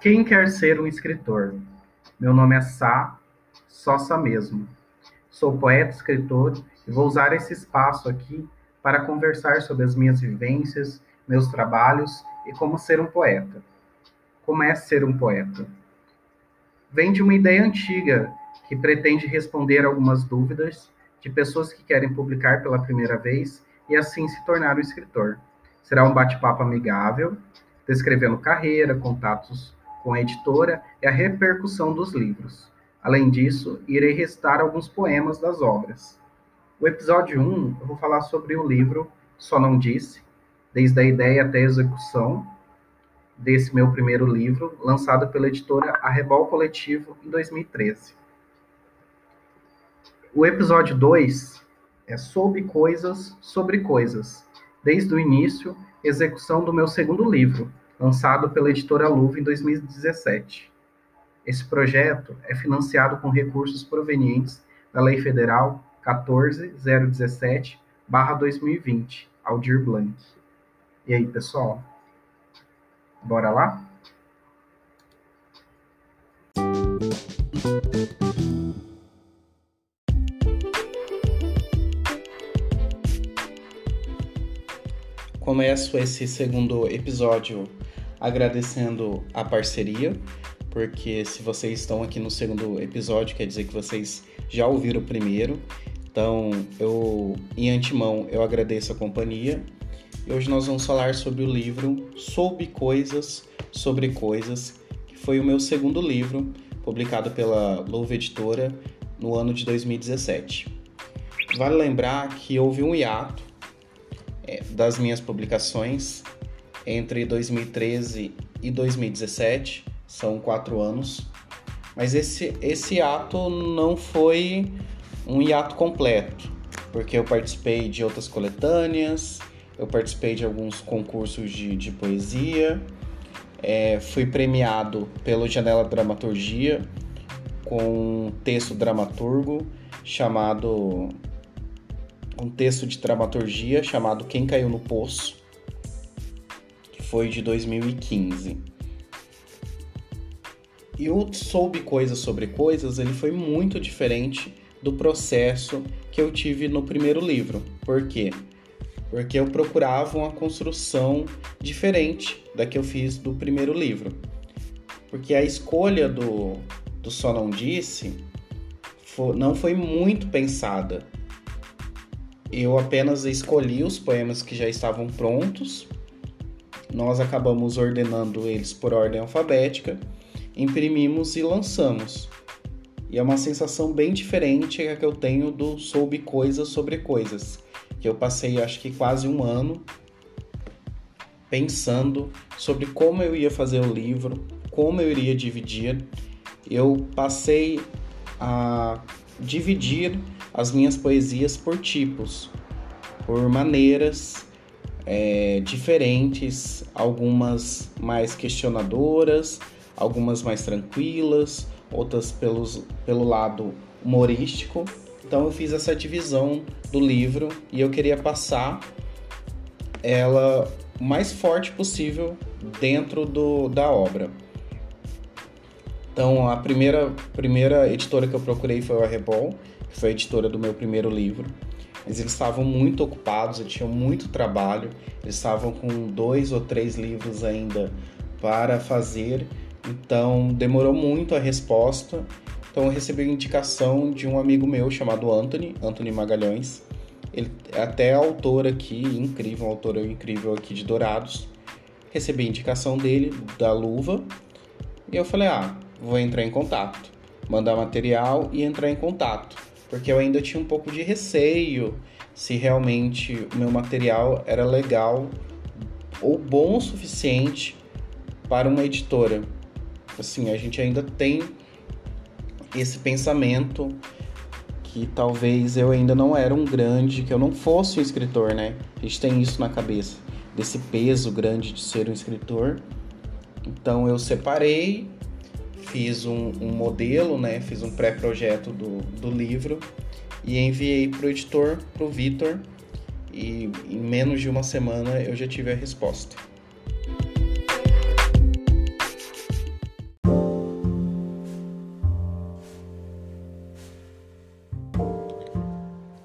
Quem quer ser um escritor? Meu nome é Sá, Sá mesmo. Sou poeta, escritor e vou usar esse espaço aqui para conversar sobre as minhas vivências, meus trabalhos e como ser um poeta. Como é ser um poeta? Vem de uma ideia antiga que pretende responder algumas dúvidas de pessoas que querem publicar pela primeira vez e assim se tornar um escritor. Será um bate-papo amigável, descrevendo carreira, contatos com a editora e a repercussão dos livros. Além disso, irei recitar alguns poemas das obras. O episódio 1, eu vou falar sobre o livro Só Não Disse, desde a ideia até a execução desse meu primeiro livro, lançado pela editora Arrebol Coletivo em 2013. O episódio 2 é sobre coisas sobre coisas, desde o início, execução do meu segundo livro, lançado pela editora Luva em 2017. Esse projeto é financiado com recursos provenientes da Lei Federal 14017/2020, Aldir Blanc. E aí, pessoal? Bora lá? Começo esse segundo episódio agradecendo a parceria, porque se vocês estão aqui no segundo episódio, quer dizer que vocês já ouviram o primeiro. Então, eu em antemão eu agradeço a companhia. E hoje nós vamos falar sobre o livro Soube Coisas sobre Coisas, que foi o meu segundo livro, publicado pela Louva Editora no ano de 2017. Vale lembrar que houve um hiato é, das minhas publicações entre 2013 e 2017, são quatro anos, mas esse, esse ato não foi um hiato completo, porque eu participei de outras coletâneas, eu participei de alguns concursos de, de poesia, é, fui premiado pelo Janela Dramaturgia com um texto dramaturgo chamado um texto de dramaturgia chamado Quem Caiu no Poço, foi de 2015. E o Soube Coisas sobre Coisas, ele foi muito diferente do processo que eu tive no primeiro livro. Por quê? Porque eu procurava uma construção diferente da que eu fiz do primeiro livro. Porque a escolha do, do Só Não Disse foi, não foi muito pensada eu apenas escolhi os poemas que já estavam prontos. Nós acabamos ordenando eles por ordem alfabética, imprimimos e lançamos. E é uma sensação bem diferente que eu tenho do Soube Coisas sobre Coisas, que eu passei acho que quase um ano pensando sobre como eu ia fazer o livro, como eu iria dividir. Eu passei a dividir as minhas poesias por tipos, por maneiras é, diferentes, algumas mais questionadoras, algumas mais tranquilas, outras pelos, pelo lado humorístico. Então eu fiz essa divisão do livro e eu queria passar ela o mais forte possível dentro do, da obra. Então a primeira, primeira editora que eu procurei foi o Arrebol, que foi a editora do meu primeiro livro. Eles estavam muito ocupados, eles tinham muito trabalho, eles estavam com dois ou três livros ainda para fazer, então demorou muito a resposta. Então eu recebi a indicação de um amigo meu chamado Anthony, Anthony Magalhães. Ele é até autor aqui, incrível, um autor incrível aqui de Dourados. Recebi a indicação dele, da luva, e eu falei: ah, vou entrar em contato, mandar material e entrar em contato porque eu ainda tinha um pouco de receio se realmente o meu material era legal ou bom o suficiente para uma editora. Assim, a gente ainda tem esse pensamento que talvez eu ainda não era um grande, que eu não fosse um escritor, né? A gente tem isso na cabeça, desse peso grande de ser um escritor. Então eu separei fiz um, um modelo, né? Fiz um pré-projeto do, do livro e enviei para o editor, para o Vitor, e em menos de uma semana eu já tive a resposta.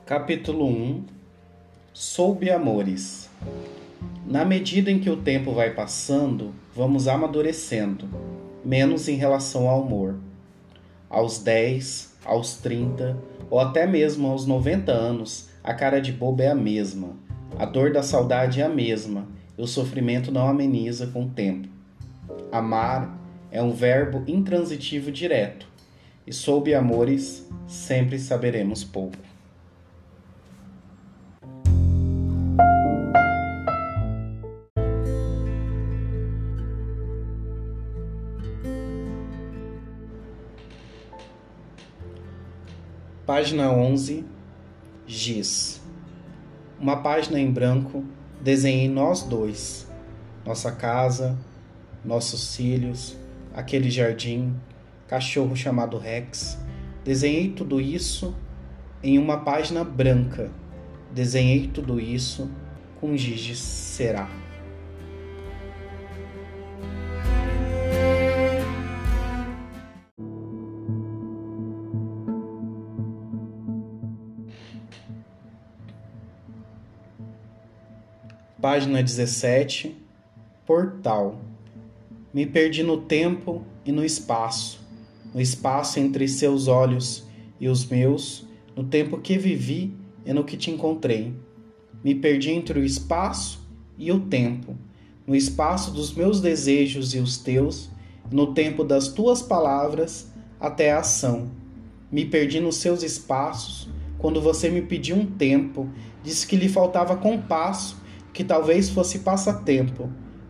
Capítulo 1 Soube Amores Na medida em que o tempo vai passando, vamos amadurecendo menos em relação ao amor. Aos 10, aos 30 ou até mesmo aos 90 anos, a cara de bobo é a mesma, a dor da saudade é a mesma e o sofrimento não ameniza com o tempo. Amar é um verbo intransitivo direto, e sob amores sempre saberemos pouco. Página 11 Giz Uma página em branco, desenhei nós dois, nossa casa, nossos filhos, aquele jardim, cachorro chamado Rex. Desenhei tudo isso em uma página branca. Desenhei tudo isso com giz de será. Página 17 Portal Me perdi no tempo e no espaço, no espaço entre seus olhos e os meus, no tempo que vivi e no que te encontrei. Me perdi entre o espaço e o tempo, no espaço dos meus desejos e os teus, no tempo das tuas palavras até a ação. Me perdi nos seus espaços quando você me pediu um tempo, disse que lhe faltava compasso que talvez fosse passatempo.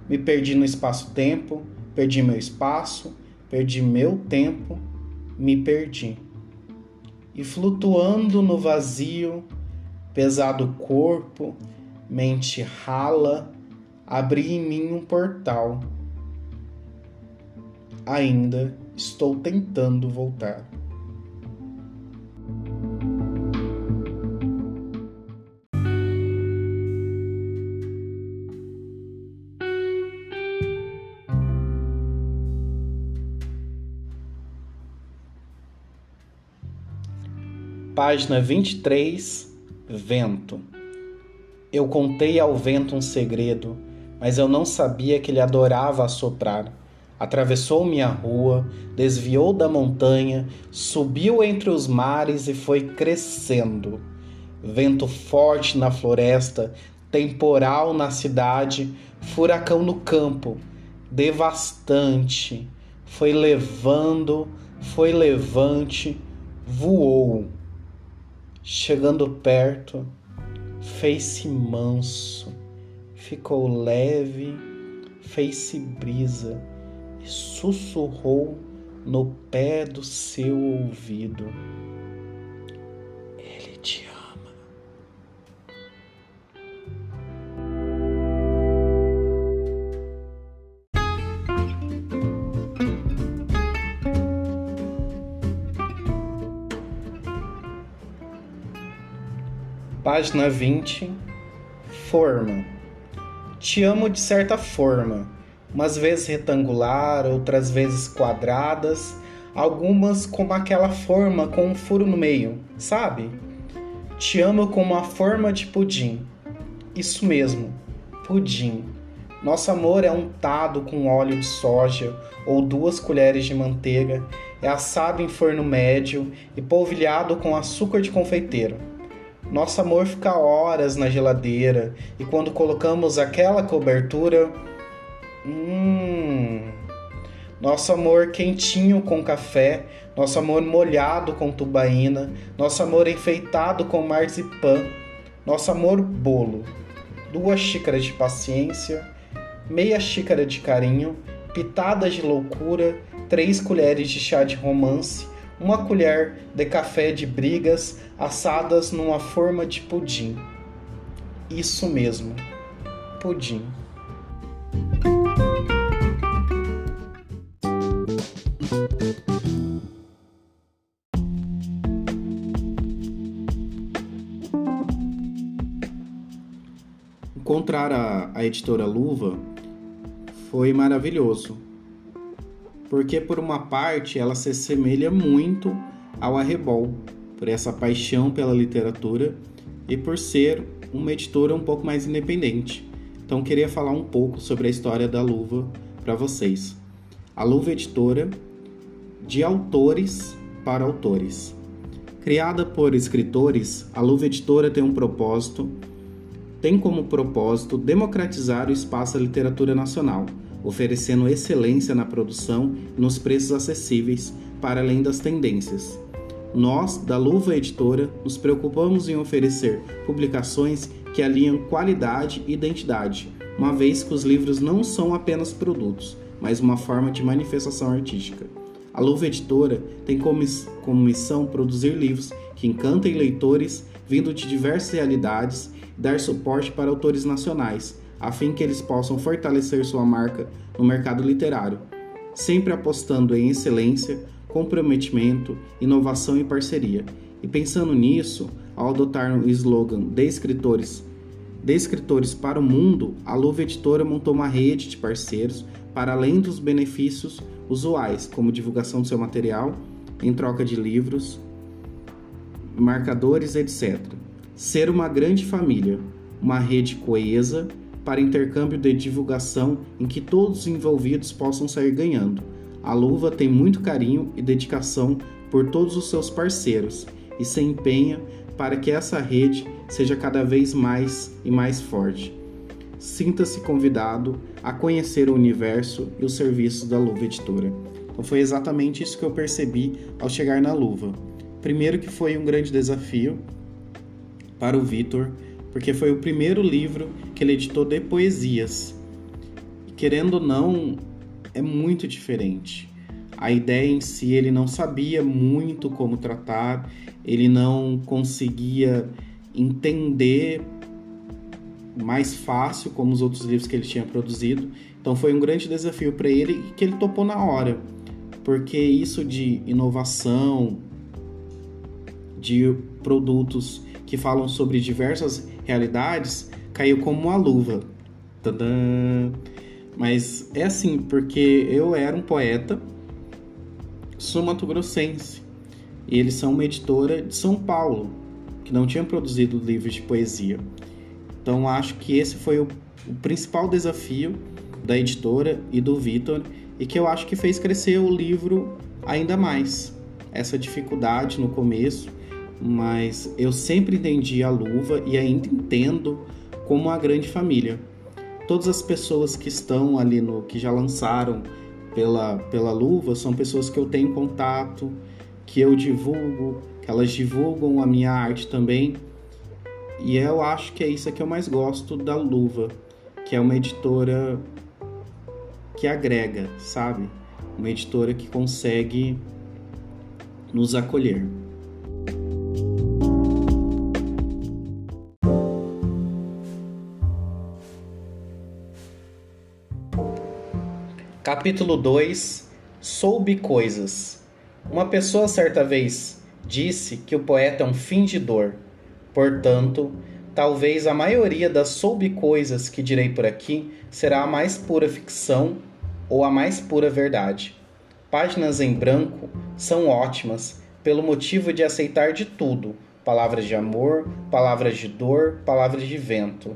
Me perdi no espaço-tempo, perdi meu espaço, perdi meu tempo, me perdi. E flutuando no vazio, pesado corpo, mente rala, abri em mim um portal. Ainda estou tentando voltar. Página 23 Vento Eu contei ao vento um segredo, mas eu não sabia que ele adorava assoprar. Atravessou minha rua, desviou da montanha, subiu entre os mares e foi crescendo. Vento forte na floresta, temporal na cidade, furacão no campo, devastante. Foi levando, foi levante, voou Chegando perto, fez-se manso, ficou leve, fez-se brisa e sussurrou no pé do seu ouvido. Ele te ama. Página 20. Forma. Te amo de certa forma, umas vezes retangular, outras vezes quadradas, algumas como aquela forma com um furo no meio, sabe? Te amo como a forma de pudim. Isso mesmo, pudim. Nosso amor é untado com óleo de soja ou duas colheres de manteiga, é assado em forno médio e polvilhado com açúcar de confeiteiro. Nosso amor fica horas na geladeira e quando colocamos aquela cobertura, hum, nosso amor quentinho com café, nosso amor molhado com tubaína, nosso amor enfeitado com marzipan, nosso amor bolo, duas xícaras de paciência, meia xícara de carinho, pitadas de loucura, três colheres de chá de romance, uma colher de café de brigas assadas numa forma de pudim. Isso mesmo, pudim. Encontrar a, a editora Luva foi maravilhoso porque por uma parte ela se assemelha muito ao Arrebol, por essa paixão pela literatura, e por ser uma editora um pouco mais independente. Então queria falar um pouco sobre a história da Luva para vocês. A Luva Editora de autores para autores. Criada por escritores, a Luva Editora tem um propósito, tem como propósito democratizar o espaço da literatura nacional, oferecendo excelência na produção e nos preços acessíveis para além das tendências. Nós, da Luva Editora, nos preocupamos em oferecer publicações que alinham qualidade e identidade, uma vez que os livros não são apenas produtos, mas uma forma de manifestação artística. A Luva Editora tem como, missão produzir livros que encantem leitores vindo de diversas realidades e dar suporte para autores nacionais, a fim que eles possam fortalecer sua marca no mercado literário, sempre apostando em excelência, comprometimento, inovação e parceria. E pensando nisso, ao adotar o slogan de escritores, de escritores para o mundo, a Luva Editora montou uma rede de parceiros para além dos benefícios usuais, como divulgação do seu material, em troca de livros, marcadores, etc. Ser uma grande família, uma rede coesa para intercâmbio de divulgação em que todos os envolvidos possam sair ganhando. A Luva tem muito carinho e dedicação por todos os seus parceiros e se empenha para que essa rede seja cada vez mais e mais forte. Sinta-se convidado a conhecer o universo e os serviços da Luva Editora. Então foi exatamente isso que eu percebi ao chegar na Luva. Primeiro que foi um grande desafio para o Vitor, porque foi o primeiro livro que ele editou de poesias. querendo ou não, é muito diferente. A ideia em si ele não sabia muito como tratar, ele não conseguia entender mais fácil como os outros livros que ele tinha produzido. Então foi um grande desafio para ele e que ele topou na hora, porque isso de inovação, de produtos que falam sobre diversas realidades, caiu como uma luva. Tadã! Mas é assim, porque eu era um poeta sul-mato-grossense e eles são uma editora de São Paulo que não tinha produzido livros de poesia. Então acho que esse foi o, o principal desafio da editora e do Vitor e que eu acho que fez crescer o livro ainda mais. Essa dificuldade no começo, mas eu sempre entendi a luva e ainda entendo como uma grande família todas as pessoas que estão ali no que já lançaram pela, pela luva são pessoas que eu tenho contato, que eu divulgo, que elas divulgam a minha arte também. E eu acho que é isso que eu mais gosto da luva, que é uma editora que agrega, sabe? Uma editora que consegue nos acolher. Capítulo 2 Soube coisas. Uma pessoa certa vez disse que o poeta é um fingidor. Portanto, talvez a maioria das soube coisas que direi por aqui será a mais pura ficção ou a mais pura verdade. Páginas em branco são ótimas pelo motivo de aceitar de tudo: palavras de amor, palavras de dor, palavras de vento.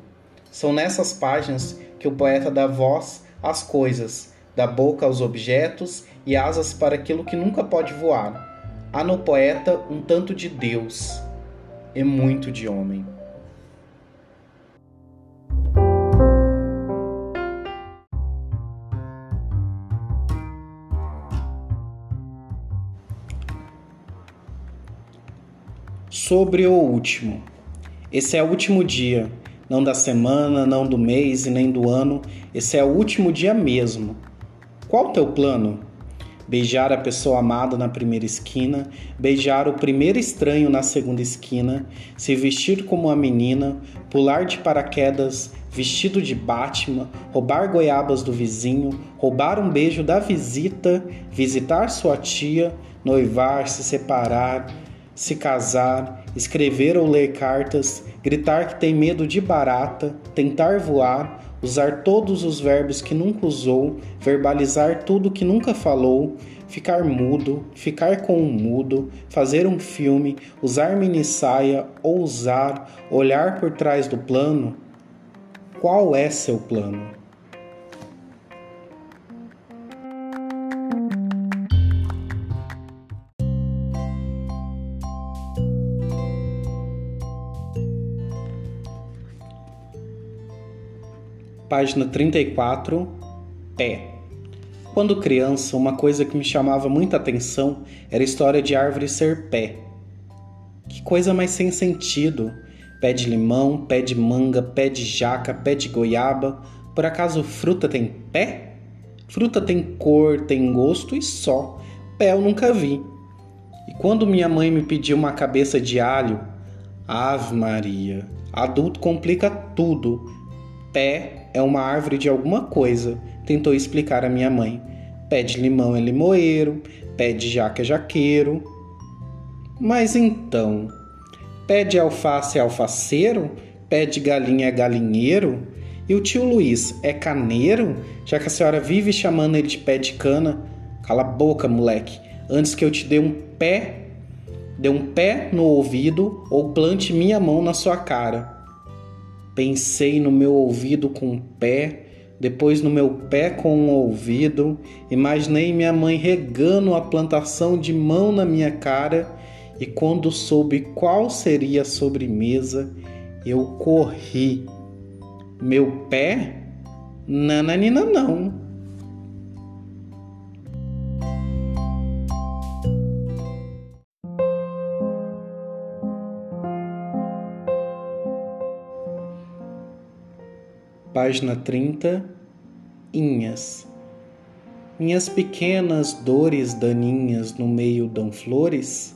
São nessas páginas que o poeta dá voz às coisas dá boca aos objetos e asas para aquilo que nunca pode voar. Há no poeta um tanto de Deus e muito de homem. Sobre o último. Esse é o último dia, não da semana, não do mês e nem do ano, esse é o último dia mesmo. Qual o teu plano? Beijar a pessoa amada na primeira esquina, beijar o primeiro estranho na segunda esquina, se vestir como uma menina, pular de paraquedas vestido de Batman, roubar goiabas do vizinho, roubar um beijo da visita, visitar sua tia, noivar, se separar, se casar, escrever ou ler cartas, gritar que tem medo de barata, tentar voar, usar todos os verbos que nunca usou, verbalizar tudo que nunca falou, ficar mudo, ficar com um mudo, fazer um filme, usar mini saia, ousar, olhar por trás do plano? Qual é seu plano? Página 34, pé. Quando criança, uma coisa que me chamava muita atenção era a história de árvore ser pé. Que coisa mais sem sentido. Pé de limão, pé de manga, pé de jaca, pé de goiaba. Por acaso fruta tem pé? Fruta tem cor, tem gosto e só. Pé eu nunca vi. E quando minha mãe me pediu uma cabeça de alho, Ave Maria, adulto complica tudo. Pé é uma árvore de alguma coisa, tentou explicar a minha mãe. Pé de limão é limoeiro, pé de jaca é jaqueiro. Mas então, pé de alface é alfaceiro, pé de galinha é galinheiro? E o tio Luiz é caneiro, já que a senhora vive chamando ele de pé de cana? Cala a boca, moleque, antes que eu te dê um pé, dê um pé no ouvido ou plante minha mão na sua cara. Pensei no meu ouvido com o pé, depois no meu pé com o ouvido, imaginei minha mãe regando a plantação de mão na minha cara, e quando soube qual seria a sobremesa, eu corri. Meu pé? Nananina não. Página 30, Inhas. Minhas pequenas dores daninhas no meio dão flores?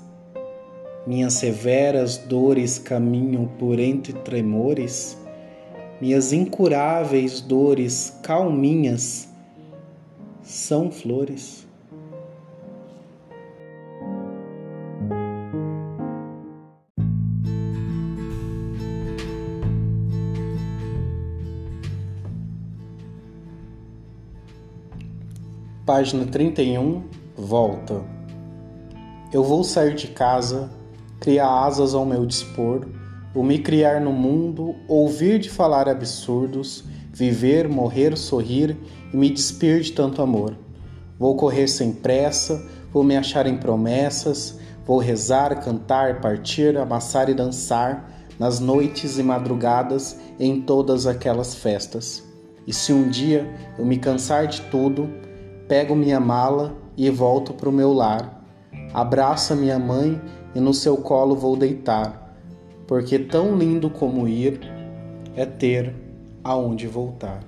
Minhas severas dores caminham por entre tremores? Minhas incuráveis dores calminhas são flores? Página 31, volta. Eu vou sair de casa, criar asas ao meu dispor, vou me criar no mundo, ouvir de falar absurdos, viver, morrer, sorrir e me despir de tanto amor. Vou correr sem pressa, vou me achar em promessas, vou rezar, cantar, partir, amassar e dançar nas noites e madrugadas em todas aquelas festas. E se um dia eu me cansar de tudo, pego minha mala e volto para o meu lar. Abraço a minha mãe e no seu colo vou deitar, porque tão lindo como ir é ter aonde voltar.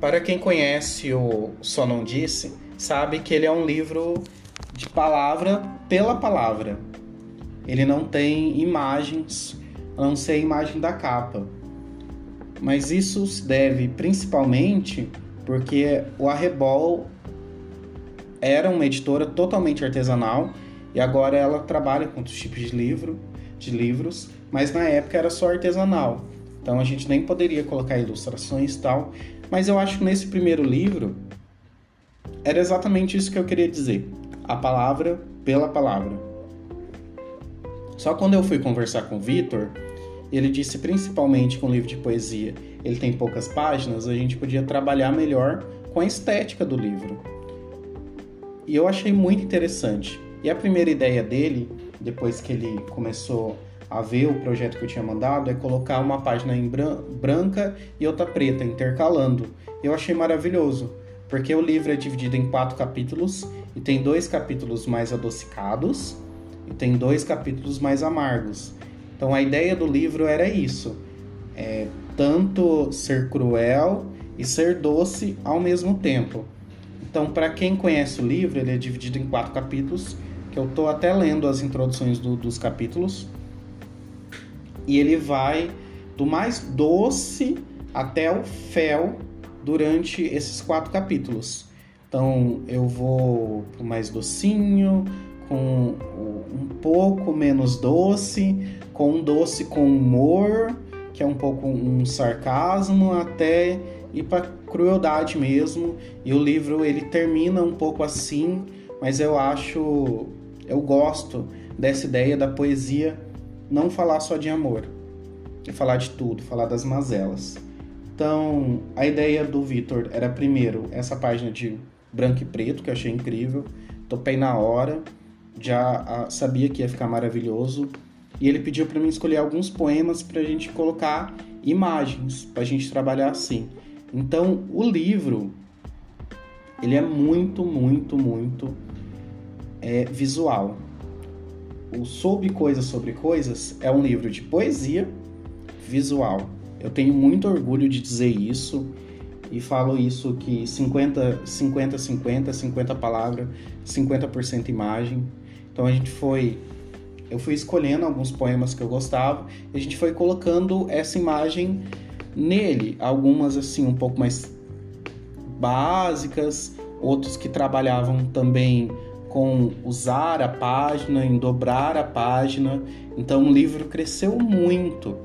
Para quem conhece o Só Não Disse, sabe que ele é um livro de palavra pela palavra. Ele não tem imagens, a não ser a imagem da capa. Mas isso se deve principalmente porque o Arrebol era uma editora totalmente artesanal e agora ela trabalha com outros tipos de livro, de livros, mas na época era só artesanal. Então a gente nem poderia colocar ilustrações e tal, mas eu acho que nesse primeiro livro era exatamente isso que eu queria dizer. A palavra pela palavra. Só quando eu fui conversar com o Vitor, ele disse principalmente com o livro de poesia, ele tem poucas páginas, a gente podia trabalhar melhor com a estética do livro. E eu achei muito interessante. E a primeira ideia dele, depois que ele começou a ver o projeto que eu tinha mandado é colocar uma página em branca e outra preta, intercalando. Eu achei maravilhoso, porque o livro é dividido em quatro capítulos e tem dois capítulos mais adocicados e tem dois capítulos mais amargos. Então a ideia do livro era isso: é, tanto ser cruel e ser doce ao mesmo tempo. Então, para quem conhece o livro, ele é dividido em quatro capítulos, que eu estou até lendo as introduções do, dos capítulos e ele vai do mais doce até o fel durante esses quatro capítulos. Então eu vou pro mais docinho, com um pouco menos doce, com um doce com humor, que é um pouco um sarcasmo, até ir para crueldade mesmo. E o livro ele termina um pouco assim, mas eu acho, eu gosto dessa ideia da poesia não falar só de amor, e falar de tudo, falar das mazelas. Então, a ideia do Vitor era primeiro essa página de branco e preto, que eu achei incrível. Topei na hora, já ah, sabia que ia ficar maravilhoso. E ele pediu para mim escolher alguns poemas para a gente colocar imagens, para a gente trabalhar assim. Então, o livro, ele é muito, muito, muito é, visual. O Sobre Coisas Sobre Coisas é um livro de poesia visual. Eu tenho muito orgulho de dizer isso e falo isso que 50 50 50 50 palavras, 50% imagem. Então a gente foi eu fui escolhendo alguns poemas que eu gostava e a gente foi colocando essa imagem nele, algumas assim um pouco mais básicas, outros que trabalhavam também com usar a página, em dobrar a página. Então o livro cresceu muito.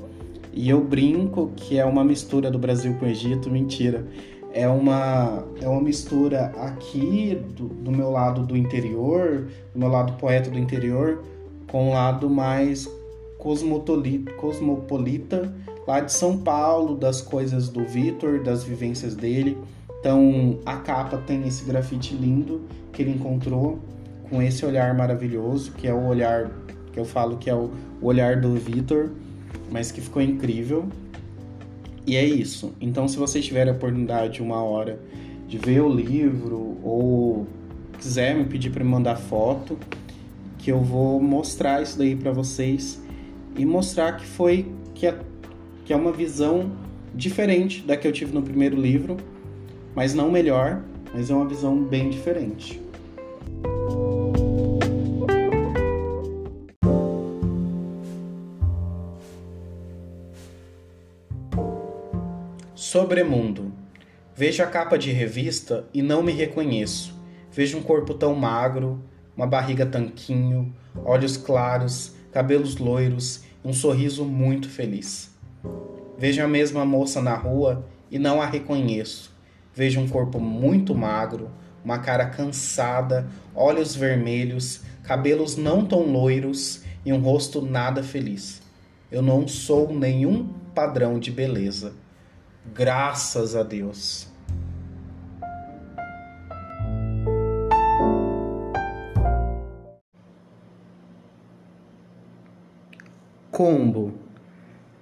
E eu brinco que é uma mistura do Brasil com o Egito, mentira. É uma, é uma mistura aqui do, do meu lado do interior, do meu lado poeta do interior, com o lado mais cosmopolita, lá de São Paulo, das coisas do Vitor, das vivências dele. Então a capa tem esse grafite lindo que ele encontrou com esse olhar maravilhoso, que é o olhar que eu falo que é o olhar do Vitor mas que ficou incrível. E é isso. Então, se vocês tiverem a oportunidade, uma hora, de ver o livro ou quiser me pedir para me mandar foto, que eu vou mostrar isso daí para vocês e mostrar que foi que é, que é uma visão diferente da que eu tive no primeiro livro, mas não melhor, mas é uma visão bem diferente. Sobremundo. Vejo a capa de revista e não me reconheço. Vejo um corpo tão magro, uma barriga tanquinho, olhos claros, cabelos loiros um sorriso muito feliz. Vejo a mesma moça na rua e não a reconheço. Vejo um corpo muito magro, uma cara cansada, olhos vermelhos, cabelos não tão loiros e um rosto nada feliz. Eu não sou nenhum padrão de beleza Graças a Deus. Combo,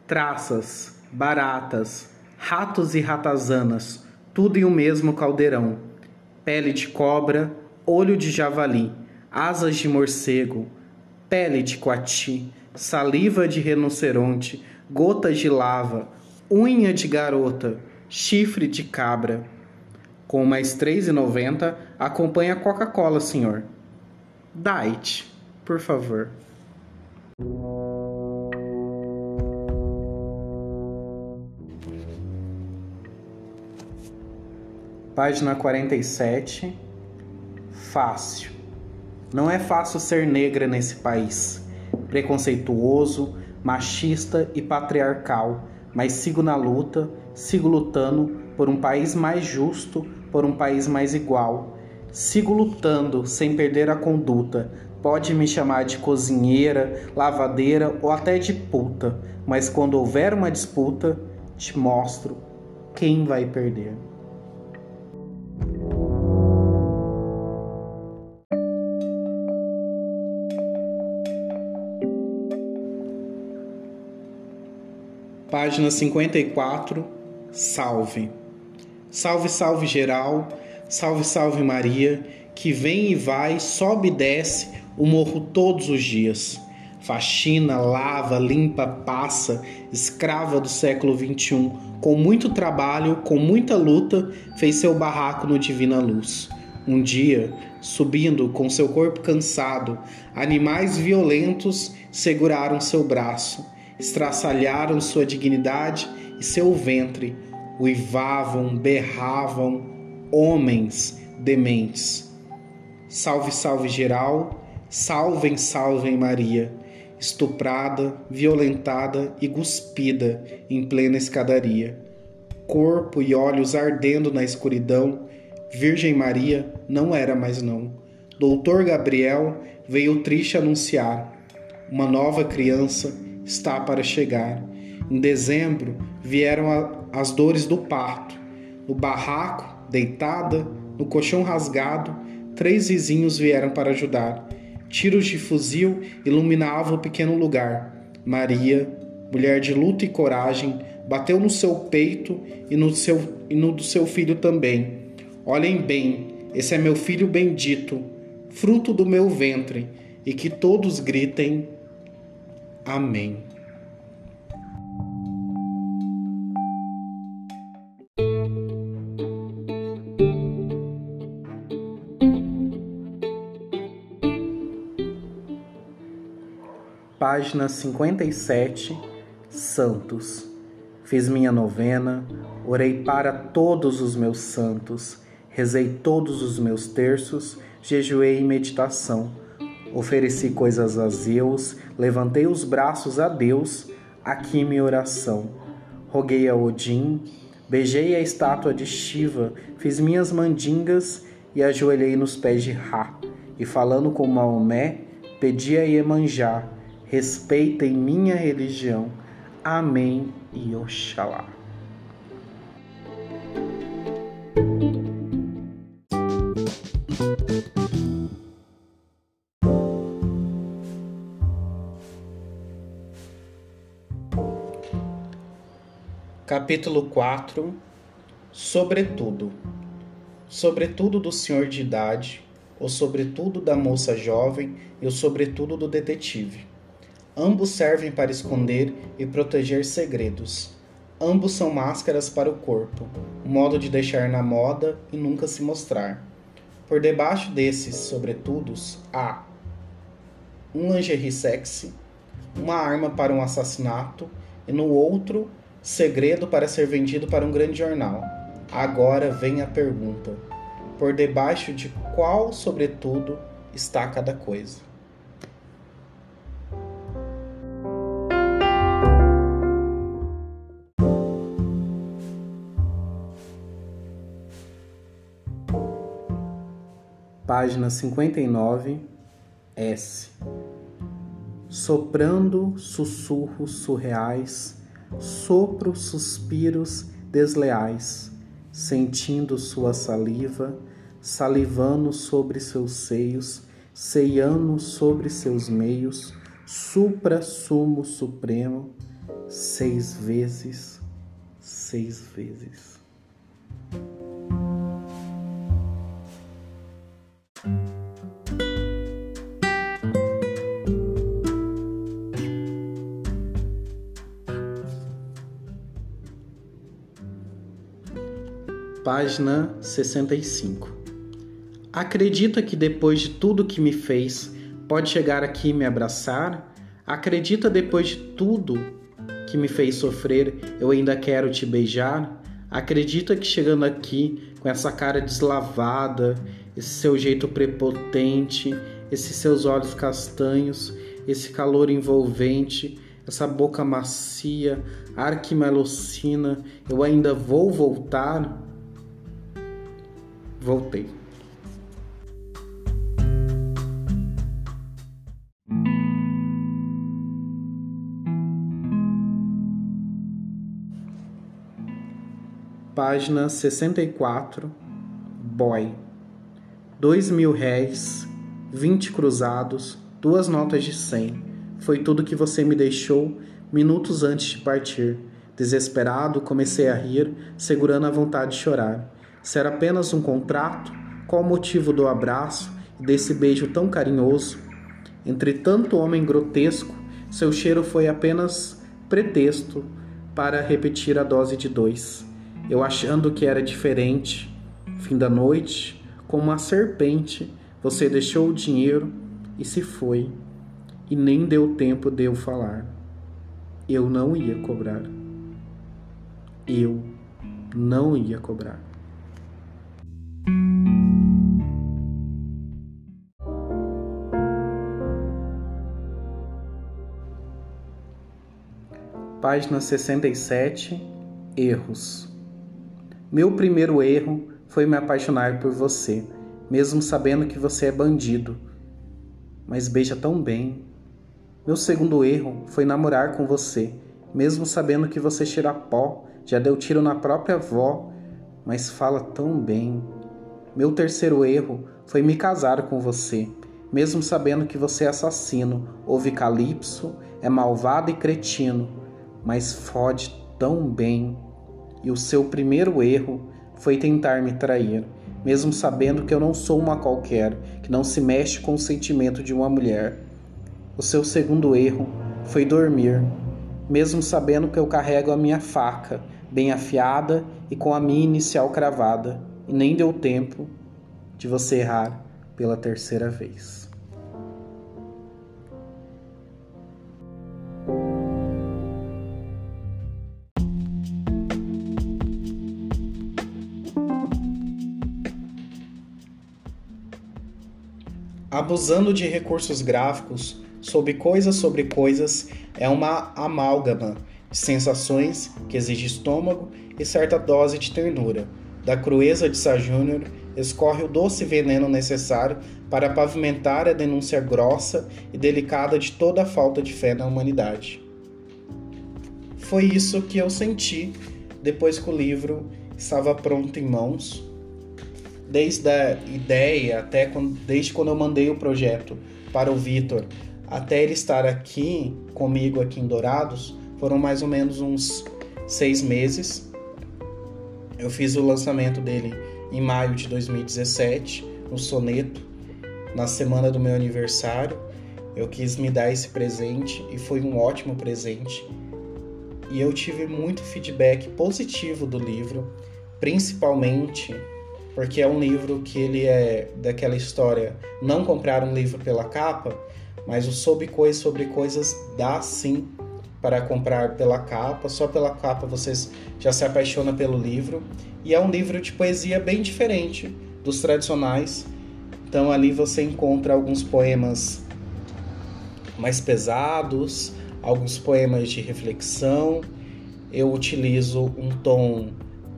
traças, baratas, ratos e ratazanas, tudo em um mesmo caldeirão. Pele de cobra, olho de javali, asas de morcego, pele de coati, saliva de rinoceronte, gotas de lava, unha de garota, chifre de cabra. Com mais R$ 3,90, acompanhe a Coca-Cola, senhor. Diet, por favor. Página 47. Fácil. Não é fácil ser negra nesse país. Preconceituoso, machista e patriarcal mas sigo na luta, sigo lutando por um país mais justo, por um país mais igual. Sigo lutando sem perder a conduta. Pode me chamar de cozinheira, lavadeira ou até de puta, mas quando houver uma disputa, te mostro quem vai perder. Página 54. Salve. Salve, salve geral. Salve, salve Maria, que vem e vai, sobe e desce o morro todos os dias. Faxina, lava, limpa, passa, escrava do século XXI, com muito trabalho, com muita luta, fez seu barraco no Divina Luz. Um dia, subindo com seu corpo cansado, animais violentos seguraram seu braço estraçalharam sua dignidade e seu ventre, uivavam, berravam, homens dementes. Salve, salve geral, salvem, salvem Maria, estuprada, violentada e cuspida em plena escadaria. Corpo e olhos ardendo na escuridão, Virgem Maria não era mais não. Doutor Gabriel veio triste anunciar: uma nova criança está para chegar. Em dezembro vieram a, as dores do parto. No barraco, deitada, no colchão rasgado, três vizinhos vieram para ajudar. Tiros de fuzil iluminavam o pequeno lugar. Maria, mulher de luta e coragem, bateu no seu peito e no, seu, e no do seu filho também. Olhem bem, esse é meu filho bendito, fruto do meu ventre, e que todos gritem: Amém. Página 57 Santos. Fiz minha novena, orei para todos os meus santos Rezei todos os meus terços, jejuei em meditação. Ofereci coisas a Zeus, levantei os braços a Deus, aqui minha oração. Roguei a Odin, beijei a estátua de Shiva, fiz minhas mandingas e ajoelhei nos pés de Ra. E falando com Maomé, pedi a Iemanjá, respeitem minha religião. Amém e Oxalá. Capítulo 4 Sobretudo Sobretudo do senhor de idade, o sobretudo da moça jovem e o sobretudo do detetive. Ambos servem para esconder e proteger segredos. Ambos são máscaras para o corpo, um modo de deixar na moda e nunca se mostrar. Por debaixo desses sobretudos há um lingerie sexy, uma arma para um assassinato e no outro segredo para ser vendido para um grande jornal. Agora vem a pergunta: por debaixo de qual, sobretudo, está cada coisa? Página 59, S. Soprando sussurros surreais sopro suspiros desleais, sentindo sua saliva, salivando sobre seus seios, ceiando sobre seus meios, supra-sumo supremo, seis vezes, seis vezes. Página 65. Acredita que depois de tudo que me fez, pode chegar aqui e me abraçar? Acredita depois de tudo que me fez sofrer, eu ainda quero te beijar? Acredita que chegando aqui com essa cara deslavada, esse seu jeito prepotente, esses seus olhos castanhos, esse calor envolvente, essa boca macia, ar que me alucina, eu ainda vou voltar? Voltei. Página 64, boy. Dois mil réis, vinte cruzados, duas notas de cem. Foi tudo que você me deixou minutos antes de partir. Desesperado, comecei a rir, segurando a vontade de chorar. Se era apenas um contrato, qual o motivo do abraço e desse beijo tão carinhoso? Entre tanto homem grotesco, seu cheiro foi apenas pretexto para repetir a dose de dois. Eu achando que era diferente. Fim da noite, como uma serpente, você deixou o dinheiro e se foi, e nem deu tempo de eu falar. Eu não ia cobrar. Eu não ia cobrar. Página 67 Erros Meu primeiro erro foi me apaixonar por você, mesmo sabendo que você é bandido, mas beija tão bem. Meu segundo erro foi namorar com você, mesmo sabendo que você cheira pó, já deu tiro na própria avó, mas fala tão bem. Meu terceiro erro foi me casar com você, mesmo sabendo que você é assassino, ouve calypso, é malvado e cretino mas fode tão bem. E o seu primeiro erro foi tentar me trair, mesmo sabendo que eu não sou uma qualquer, que não se mexe com o sentimento de uma mulher. O seu segundo erro foi dormir, mesmo sabendo que eu carrego a minha faca, bem afiada e com a minha inicial cravada, e nem deu tempo de você errar pela terceira vez. Abusando de recursos gráficos sobre coisas sobre coisas é uma amálgama de sensações que exige estômago e certa dose de ternura. Da crueza de Sá Júnior escorre o doce veneno necessário para pavimentar a denúncia grossa e delicada de toda a falta de fé na humanidade. Foi isso que eu senti depois que o livro estava pronto em mãos desde a ideia até quando, desde quando eu mandei o projeto para o Vitor até ele estar aqui comigo aqui em Dourados foram mais ou menos uns seis meses. Eu fiz o lançamento dele em maio de 2017 no Soneto na semana do meu aniversário. Eu quis me dar esse presente e foi um ótimo presente. E eu tive muito feedback positivo do livro, principalmente porque é um livro que ele é daquela história não comprar um livro pela capa, mas o sobre coisas sobre coisas dá sim para comprar pela capa, só pela capa vocês já se apaixonam pelo livro e é um livro de poesia bem diferente dos tradicionais. Então ali você encontra alguns poemas mais pesados, alguns poemas de reflexão. Eu utilizo um tom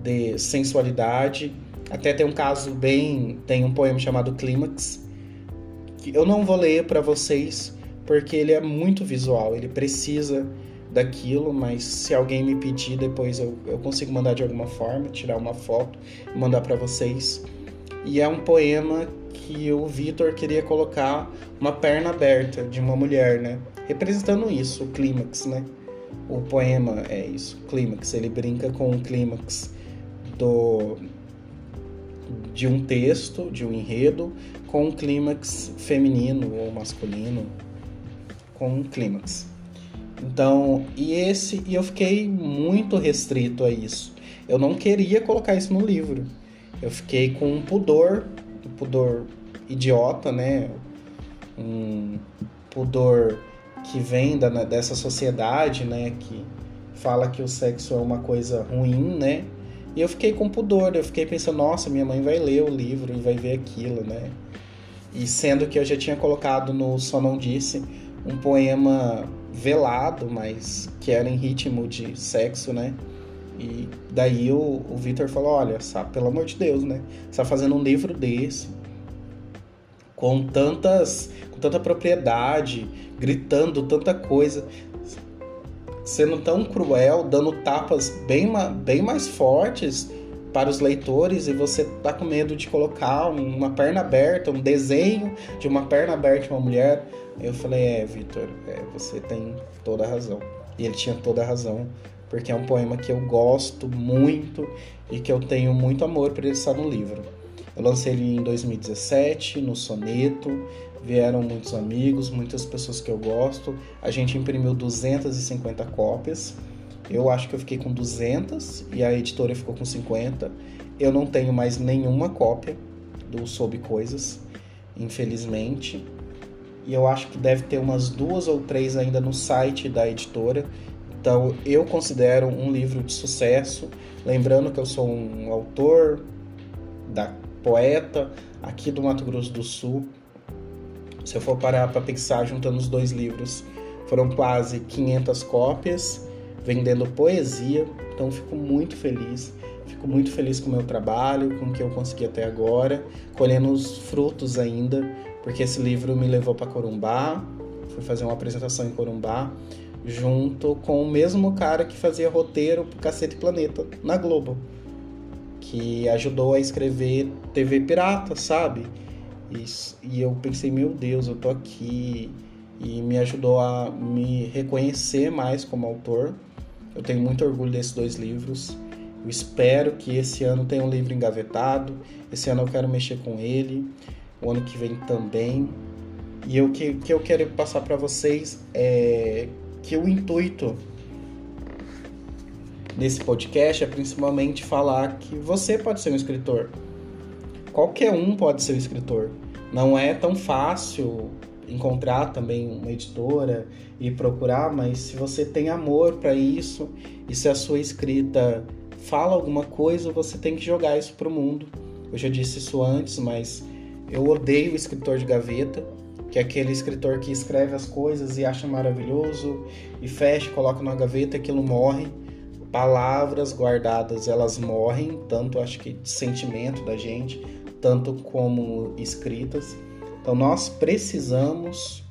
de sensualidade até tem um caso bem. Tem um poema chamado Clímax, que eu não vou ler para vocês porque ele é muito visual, ele precisa daquilo, mas se alguém me pedir depois eu, eu consigo mandar de alguma forma, tirar uma foto e mandar para vocês. E é um poema que o Vitor queria colocar uma perna aberta de uma mulher, né? Representando isso, o clímax, né? O poema é isso, clímax. Ele brinca com o clímax do, de um texto, de um enredo, com um clímax feminino ou masculino, com um clímax. Então, e esse, e eu fiquei muito restrito a isso. Eu não queria colocar isso no livro. Eu fiquei com um pudor, um pudor idiota, né? Um pudor que vem da, dessa sociedade, né? Que fala que o sexo é uma coisa ruim, né? E eu fiquei com pudor, eu fiquei pensando, nossa, minha mãe vai ler o livro e vai ver aquilo, né? E sendo que eu já tinha colocado no Só Não Disse um poema velado, mas que era em ritmo de sexo, né? E daí o, o Victor falou, olha, sabe, pelo amor de Deus, né? Você tá fazendo um livro desse, com tantas, com tanta propriedade, gritando tanta coisa sendo tão cruel, dando tapas bem, bem mais fortes para os leitores e você tá com medo de colocar uma perna aberta, um desenho de uma perna aberta de uma mulher. Eu falei, é, Vitor, é, você tem toda a razão. E ele tinha toda a razão, porque é um poema que eu gosto muito e que eu tenho muito amor por ele estar no livro. Eu lancei ele em 2017, no Soneto, vieram muitos amigos, muitas pessoas que eu gosto. A gente imprimiu 250 cópias. Eu acho que eu fiquei com 200 e a editora ficou com 50. Eu não tenho mais nenhuma cópia do Sob Coisas, infelizmente. E eu acho que deve ter umas duas ou três ainda no site da editora. Então, eu considero um livro de sucesso, lembrando que eu sou um autor, da poeta aqui do Mato Grosso do Sul. Se eu for parar para pensar juntando os dois livros, foram quase 500 cópias vendendo poesia. Então, fico muito feliz. Fico muito feliz com o meu trabalho, com o que eu consegui até agora, colhendo os frutos ainda, porque esse livro me levou para Corumbá, fui fazer uma apresentação em Corumbá junto com o mesmo cara que fazia roteiro pro Cacete Planeta na Globo, que ajudou a escrever TV Pirata, sabe? E, e eu pensei, meu Deus, eu tô aqui e me ajudou a me reconhecer mais como autor. Eu tenho muito orgulho desses dois livros. Eu espero que esse ano tenha um livro engavetado. Esse ano eu quero mexer com ele. O ano que vem também. E o que, que eu quero passar para vocês é que o intuito desse podcast é principalmente falar que você pode ser um escritor. Qualquer um pode ser um escritor. Não é tão fácil encontrar também uma editora e procurar, mas se você tem amor para isso e se a sua escrita fala alguma coisa, você tem que jogar isso pro mundo. Eu já disse isso antes, mas eu odeio o escritor de gaveta que é aquele escritor que escreve as coisas e acha maravilhoso e fecha, coloca na gaveta, aquilo morre. Palavras guardadas, elas morrem, tanto acho que sentimento da gente, tanto como escritas. Então nós precisamos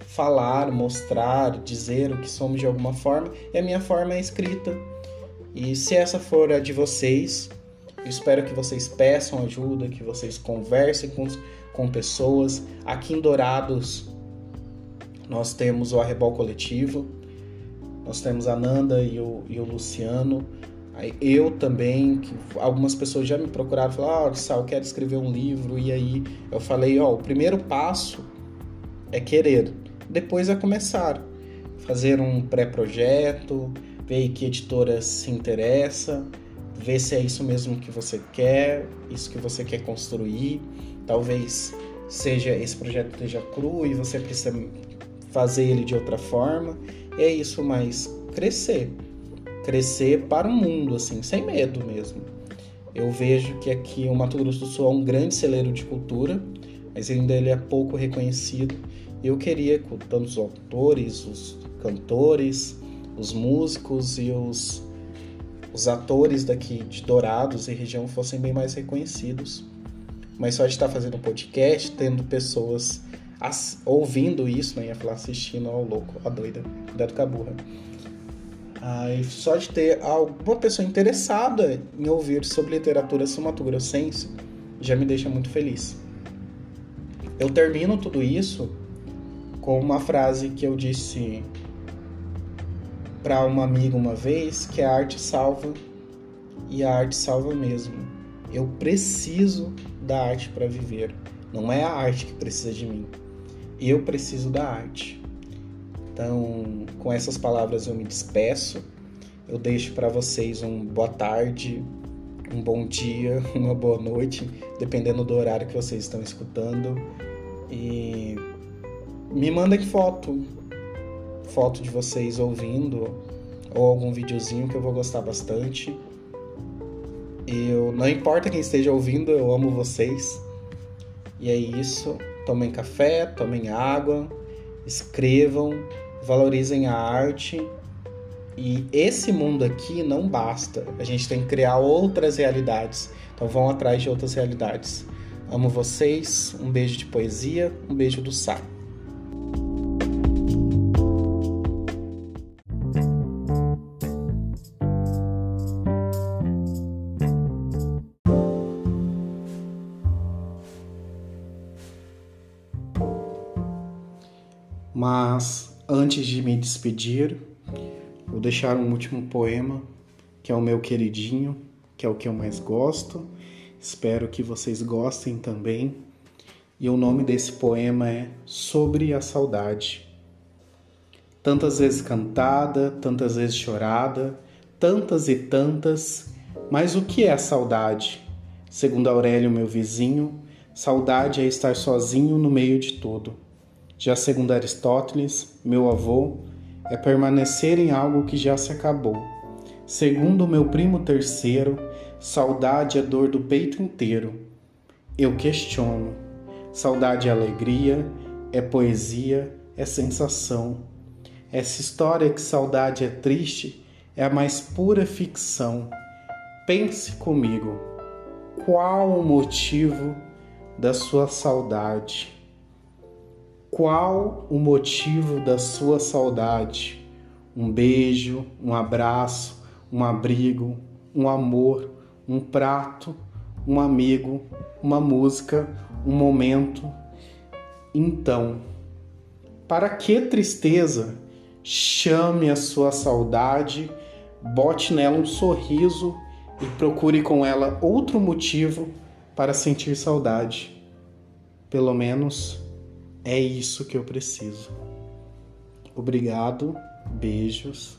falar, mostrar, dizer o que somos de alguma forma, e a minha forma é escrita. E se essa for a de vocês, eu espero que vocês peçam ajuda, que vocês conversem com com pessoas. Aqui em Dourados, nós temos o Arrebol Coletivo, nós temos a Nanda e o, e o Luciano. Eu também, que algumas pessoas já me procuraram, falaram, ah, Sal, eu quero escrever um livro. E aí eu falei, ó, oh, o primeiro passo é querer, depois é começar. Fazer um pré-projeto, ver que editora se interessa, ver se é isso mesmo que você quer, isso que você quer construir. Talvez seja esse projeto esteja cru e você precisa fazer ele de outra forma. É isso, mas crescer. Crescer para o mundo, assim, sem medo mesmo. Eu vejo que aqui o Mato Grosso do Sul é um grande celeiro de cultura, mas ainda ele é pouco reconhecido. Eu queria que tanto os autores, os cantores, os músicos e os, os atores daqui de Dourados e região fossem bem mais reconhecidos mas só de estar fazendo podcast, tendo pessoas ouvindo isso, né? Ia falar assistindo ao louco, a doida, cuidado com a burra. Aí, só de ter alguma pessoa interessada em ouvir sobre literatura sumatogrossense já me deixa muito feliz. Eu termino tudo isso com uma frase que eu disse para uma amiga uma vez, que a arte salva e a arte salva mesmo. Eu preciso da arte para viver. Não é a arte que precisa de mim. Eu preciso da arte. Então, com essas palavras eu me despeço. Eu deixo para vocês um boa tarde, um bom dia, uma boa noite, dependendo do horário que vocês estão escutando. E me mandem foto, foto de vocês ouvindo ou algum videozinho que eu vou gostar bastante. Eu não importa quem esteja ouvindo, eu amo vocês. E é isso. Tomem café, tomem água, escrevam, valorizem a arte. E esse mundo aqui não basta. A gente tem que criar outras realidades. Então vão atrás de outras realidades. Amo vocês. Um beijo de poesia, um beijo do Sá. Mas antes de me despedir, vou deixar um último poema, que é o meu queridinho, que é o que eu mais gosto. Espero que vocês gostem também. E o nome desse poema é Sobre a Saudade. Tantas vezes cantada, tantas vezes chorada, tantas e tantas, mas o que é a saudade? Segundo Aurélio, meu vizinho, saudade é estar sozinho no meio de tudo. Já segundo Aristóteles, meu avô, é permanecer em algo que já se acabou. Segundo meu primo terceiro, saudade é dor do peito inteiro. Eu questiono. Saudade é alegria, é poesia, é sensação. Essa história que saudade é triste é a mais pura ficção. Pense comigo. Qual o motivo da sua saudade? Qual o motivo da sua saudade? Um beijo, um abraço, um abrigo, um amor, um prato, um amigo, uma música, um momento. Então, para que tristeza? Chame a sua saudade, bote nela um sorriso e procure com ela outro motivo para sentir saudade. Pelo menos é isso que eu preciso. Obrigado, beijos